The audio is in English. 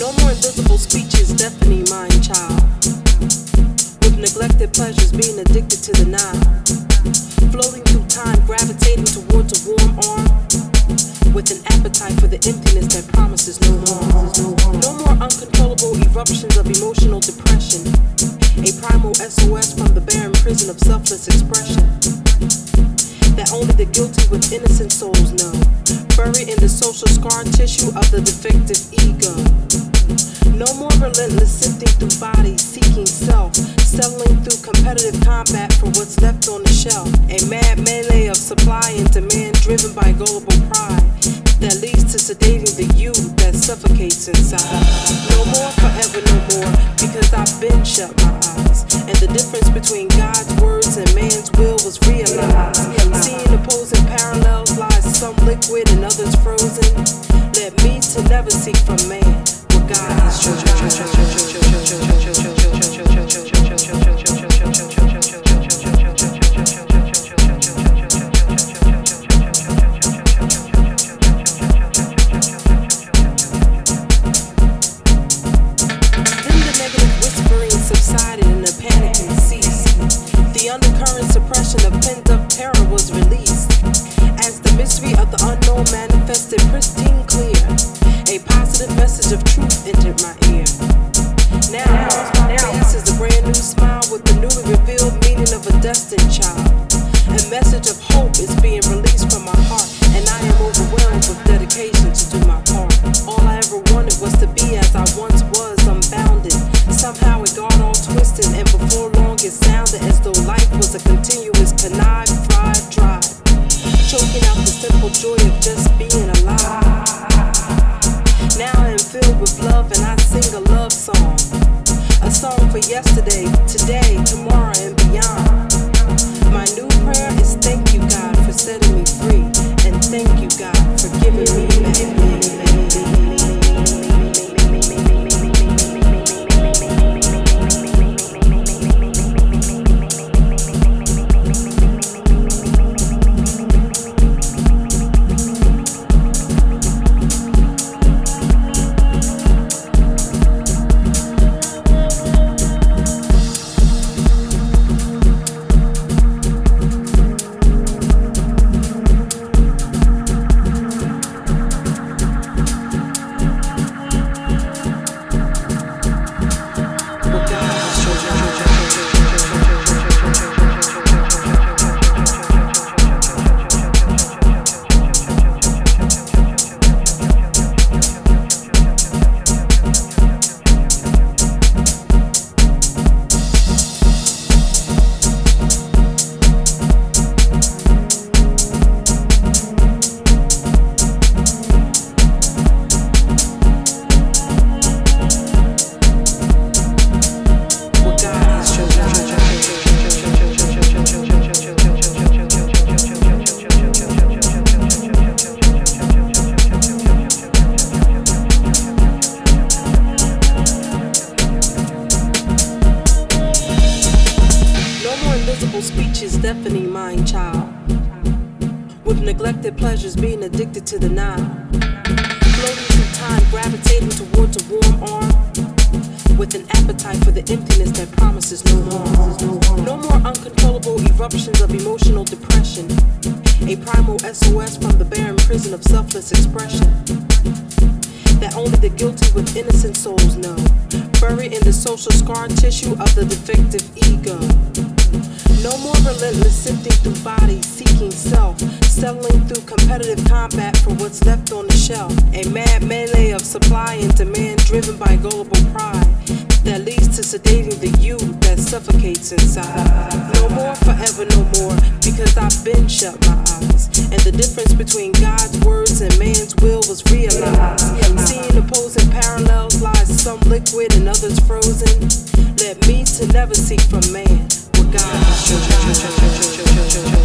No more invisible speeches deafening mind child. With neglected pleasures being addicted to the Nile. Floating through time, gravitating towards a warm arm. With an appetite for the emptiness that promises no harm. No more uncontrollable eruptions of emotional depression. A primal SOS from the barren prison of selfless expression. That only the guilty with innocent souls know. Buried in the social scar tissue of the defective ego. No more relentless sifting through bodies, seeking self, settling through competitive combat for what's left on the shelf. A mad melee of supply and demand driven by gullible pride that leads to sedating the you that suffocates inside. No more, forever, no more, because I've been shut my eyes. And the difference between I sing a love song. A song for yesterday, today, tomorrow, and beyond. Neglected pleasures being addicted to the Nile. Floating through time, gravitating towards a warm arm. With an appetite for the emptiness that promises no harm. No more uncontrollable eruptions of emotional depression. A primal SOS from the barren prison of selfless expression that only the guilty with innocent souls know. Buried in the social scar tissue of the defective ego. No more relentless sifting through bodies, seeking self, settling through competitive combat for what's left on the shelf. A mad melee of supply and demand driven by gullible pride that leads to sedating the you that suffocates inside. No more, forever, no more, because I've been shut my eyes. And the difference between God's words and man's will was realized. Seeing opposing parallels lies some liquid and others frozen. Led me to never seek from man what God chosen.